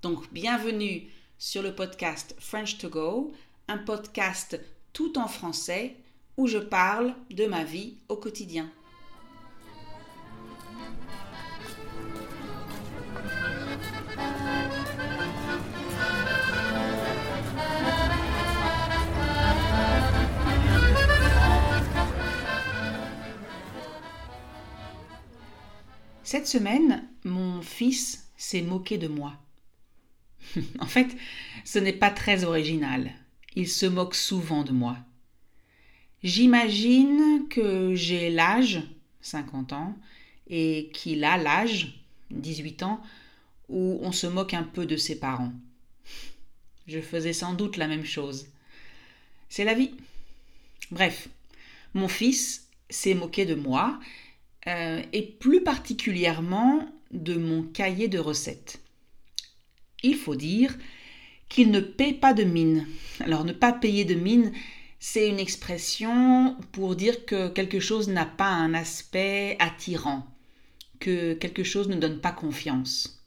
Donc, bienvenue sur le podcast French to Go, un podcast tout en français où je parle de ma vie au quotidien. Cette semaine, mon fils s'est moqué de moi. en fait, ce n'est pas très original. Il se moque souvent de moi. J'imagine que j'ai l'âge, 50 ans, et qu'il a l'âge, 18 ans, où on se moque un peu de ses parents. Je faisais sans doute la même chose. C'est la vie. Bref, mon fils s'est moqué de moi euh, et plus particulièrement de mon cahier de recettes. Il faut dire qu'il ne paie pas de mine. Alors ne pas payer de mine, c'est une expression pour dire que quelque chose n'a pas un aspect attirant, que quelque chose ne donne pas confiance.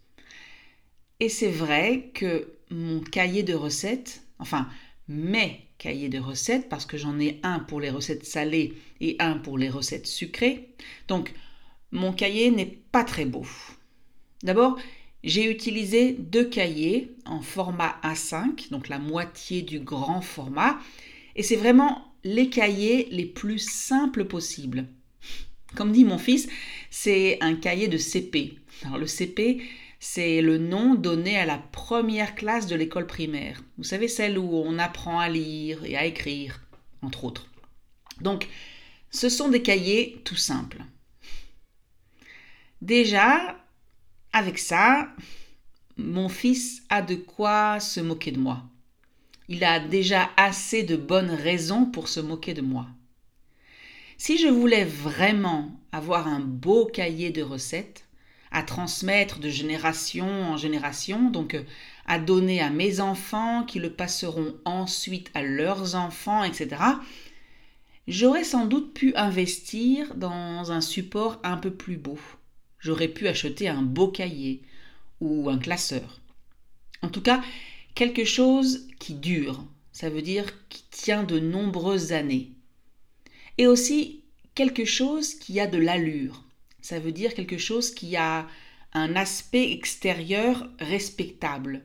Et c'est vrai que mon cahier de recettes, enfin mes cahiers de recettes, parce que j'en ai un pour les recettes salées et un pour les recettes sucrées. Donc, mon cahier n'est pas très beau. D'abord, j'ai utilisé deux cahiers en format A5, donc la moitié du grand format, et c'est vraiment les cahiers les plus simples possibles. Comme dit mon fils, c'est un cahier de CP. Alors le CP, c'est le nom donné à la première classe de l'école primaire. Vous savez, celle où on apprend à lire et à écrire, entre autres. Donc, ce sont des cahiers tout simples. Déjà, avec ça, mon fils a de quoi se moquer de moi. Il a déjà assez de bonnes raisons pour se moquer de moi. Si je voulais vraiment avoir un beau cahier de recettes, à transmettre de génération en génération, donc euh, à donner à mes enfants qui le passeront ensuite à leurs enfants, etc., j'aurais sans doute pu investir dans un support un peu plus beau. J'aurais pu acheter un beau cahier ou un classeur. En tout cas, quelque chose qui dure, ça veut dire qui tient de nombreuses années. Et aussi quelque chose qui a de l'allure, ça veut dire quelque chose qui a un aspect extérieur respectable.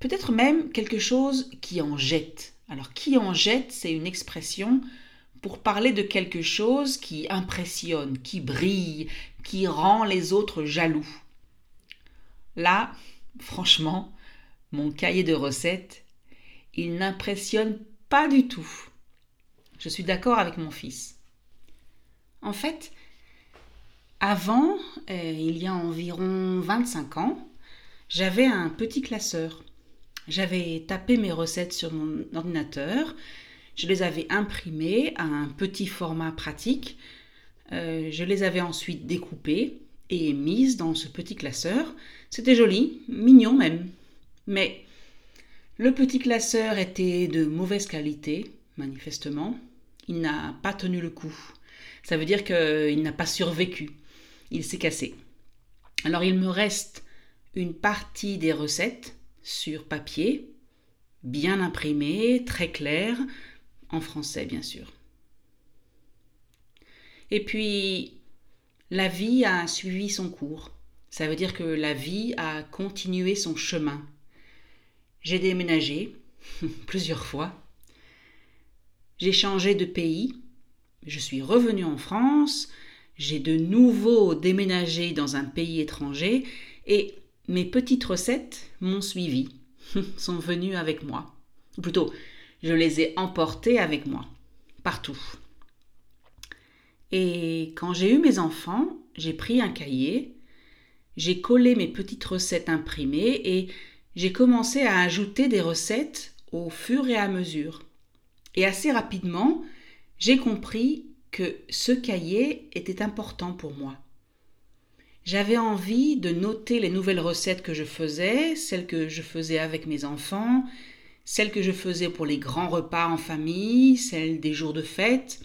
Peut-être même quelque chose qui en jette. Alors qui en jette, c'est une expression pour parler de quelque chose qui impressionne, qui brille, qui rend les autres jaloux. Là, franchement, mon cahier de recettes, il n'impressionne pas du tout. Je suis d'accord avec mon fils. En fait, avant, euh, il y a environ 25 ans, j'avais un petit classeur. J'avais tapé mes recettes sur mon ordinateur, je les avais imprimées à un petit format pratique, euh, je les avais ensuite découpées et mises dans ce petit classeur. C'était joli, mignon même. Mais le petit classeur était de mauvaise qualité, manifestement. Il n'a pas tenu le coup. Ça veut dire qu'il n'a pas survécu il s'est cassé. Alors il me reste une partie des recettes sur papier, bien imprimées, très claires, en français bien sûr. Et puis, la vie a suivi son cours. Ça veut dire que la vie a continué son chemin. J'ai déménagé plusieurs fois. J'ai changé de pays. Je suis revenue en France. J'ai de nouveau déménagé dans un pays étranger et mes petites recettes m'ont suivi, sont venues avec moi. Ou plutôt, je les ai emportées avec moi, partout. Et quand j'ai eu mes enfants, j'ai pris un cahier, j'ai collé mes petites recettes imprimées et j'ai commencé à ajouter des recettes au fur et à mesure. Et assez rapidement, j'ai compris que ce cahier était important pour moi. J'avais envie de noter les nouvelles recettes que je faisais, celles que je faisais avec mes enfants, celles que je faisais pour les grands repas en famille, celles des jours de fête,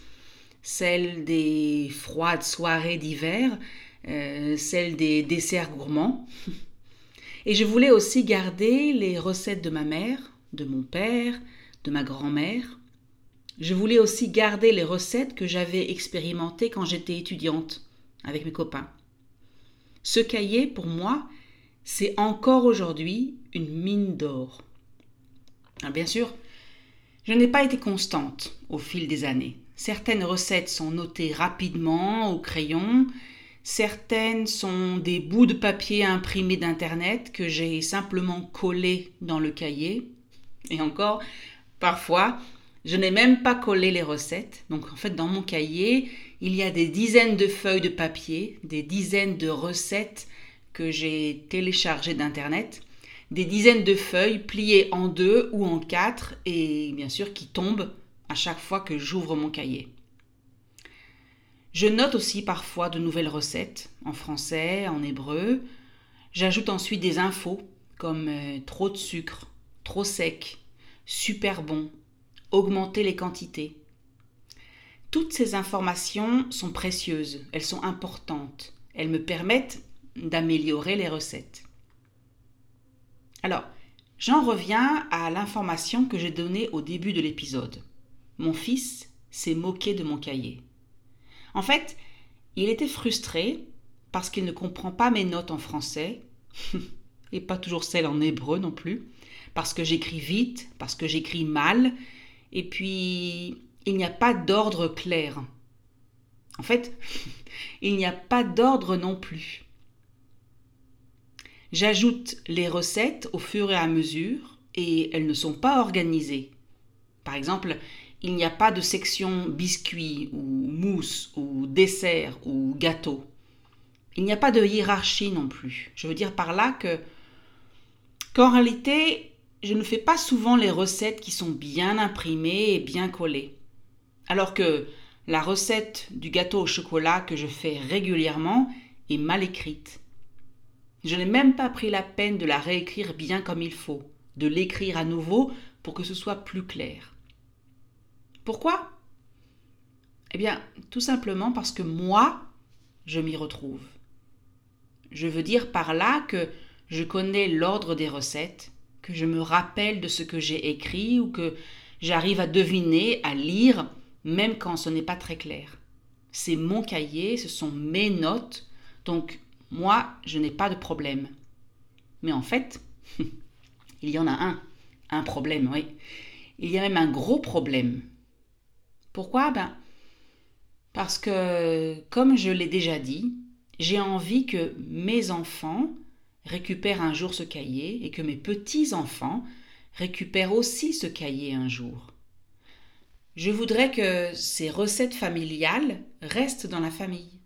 celles des froides soirées d'hiver, euh, celles des desserts gourmands. Et je voulais aussi garder les recettes de ma mère, de mon père, de ma grand-mère. Je voulais aussi garder les recettes que j'avais expérimentées quand j'étais étudiante avec mes copains. Ce cahier, pour moi, c'est encore aujourd'hui une mine d'or. Bien sûr, je n'ai pas été constante au fil des années. Certaines recettes sont notées rapidement au crayon, certaines sont des bouts de papier imprimés d'Internet que j'ai simplement collés dans le cahier. Et encore, parfois, je n'ai même pas collé les recettes. Donc en fait, dans mon cahier, il y a des dizaines de feuilles de papier, des dizaines de recettes que j'ai téléchargées d'Internet, des dizaines de feuilles pliées en deux ou en quatre et bien sûr qui tombent à chaque fois que j'ouvre mon cahier. Je note aussi parfois de nouvelles recettes en français, en hébreu. J'ajoute ensuite des infos comme euh, trop de sucre, trop sec, super bon, augmenter les quantités. Toutes ces informations sont précieuses, elles sont importantes, elles me permettent d'améliorer les recettes. Alors, j'en reviens à l'information que j'ai donnée au début de l'épisode. Mon fils s'est moqué de mon cahier. En fait, il était frustré parce qu'il ne comprend pas mes notes en français, et pas toujours celles en hébreu non plus, parce que j'écris vite, parce que j'écris mal, et puis il n'y a pas d'ordre clair. En fait, il n'y a pas d'ordre non plus. J'ajoute les recettes au fur et à mesure et elles ne sont pas organisées. Par exemple, il n'y a pas de section biscuit ou mousse ou dessert ou gâteau. Il n'y a pas de hiérarchie non plus. Je veux dire par là que qu'en réalité, je ne fais pas souvent les recettes qui sont bien imprimées et bien collées. Alors que la recette du gâteau au chocolat que je fais régulièrement est mal écrite. Je n'ai même pas pris la peine de la réécrire bien comme il faut, de l'écrire à nouveau pour que ce soit plus clair. Pourquoi? Eh bien, tout simplement parce que moi, je m'y retrouve. Je veux dire par là que je connais l'ordre des recettes, que je me rappelle de ce que j'ai écrit ou que j'arrive à deviner, à lire même quand ce n'est pas très clair. C'est mon cahier, ce sont mes notes, donc moi, je n'ai pas de problème. Mais en fait, il y en a un, un problème, oui. Il y a même un gros problème. Pourquoi? Ben, parce que, comme je l'ai déjà dit, j'ai envie que mes enfants récupèrent un jour ce cahier et que mes petits-enfants récupèrent aussi ce cahier un jour. Je voudrais que ces recettes familiales restent dans la famille.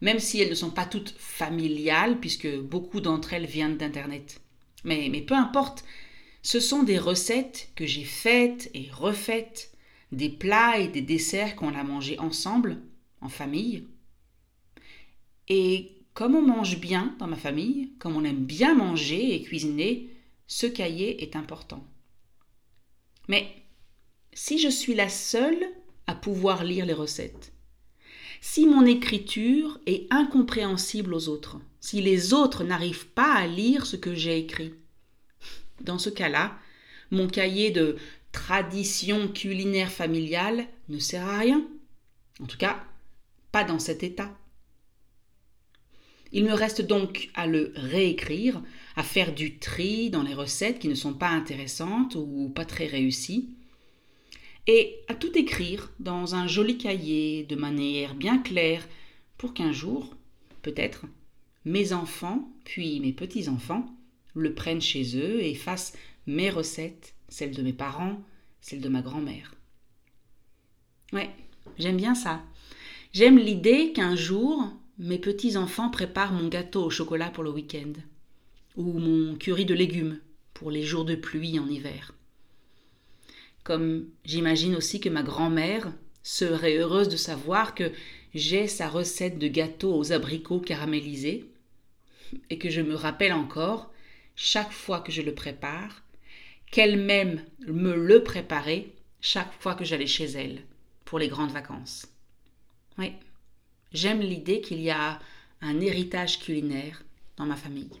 Même si elles ne sont pas toutes familiales, puisque beaucoup d'entre elles viennent d'Internet. Mais, peu importe, ce sont des recettes que j'ai faites et refaites, des plats et des desserts qu'on a mangés ensemble, en famille. Et comme on mange bien dans ma famille, comme on aime bien manger et cuisiner, ce cahier est important. Mais si je suis la seule à pouvoir lire les recettes, si mon écriture est incompréhensible aux autres, si les autres n'arrivent pas à lire ce que j'ai écrit, dans ce cas-là, mon cahier de tradition culinaire familiale ne sert à rien. En tout cas, pas dans cet état. Il me reste donc à le réécrire, à faire du tri dans les recettes qui ne sont pas intéressantes ou pas très réussies, et à tout écrire dans un joli cahier de manière bien claire pour qu'un jour, peut-être, mes enfants, puis mes petits-enfants, le prennent chez eux et fassent mes recettes, celles de mes parents, celles de ma grand-mère. Ouais, j'aime bien ça. J'aime l'idée qu'un jour, mes petits-enfants préparent mon gâteau au chocolat pour le week-end, ou mon curry de légumes pour les jours de pluie en hiver. Comme j'imagine aussi que ma grand-mère serait heureuse de savoir que j'ai sa recette de gâteau aux abricots caramélisés, et que je me rappelle encore, chaque fois que je le prépare, qu'elle-même me le préparait chaque fois que j'allais chez elle pour les grandes vacances. Oui, j'aime l'idée qu'il y a un héritage culinaire dans ma famille.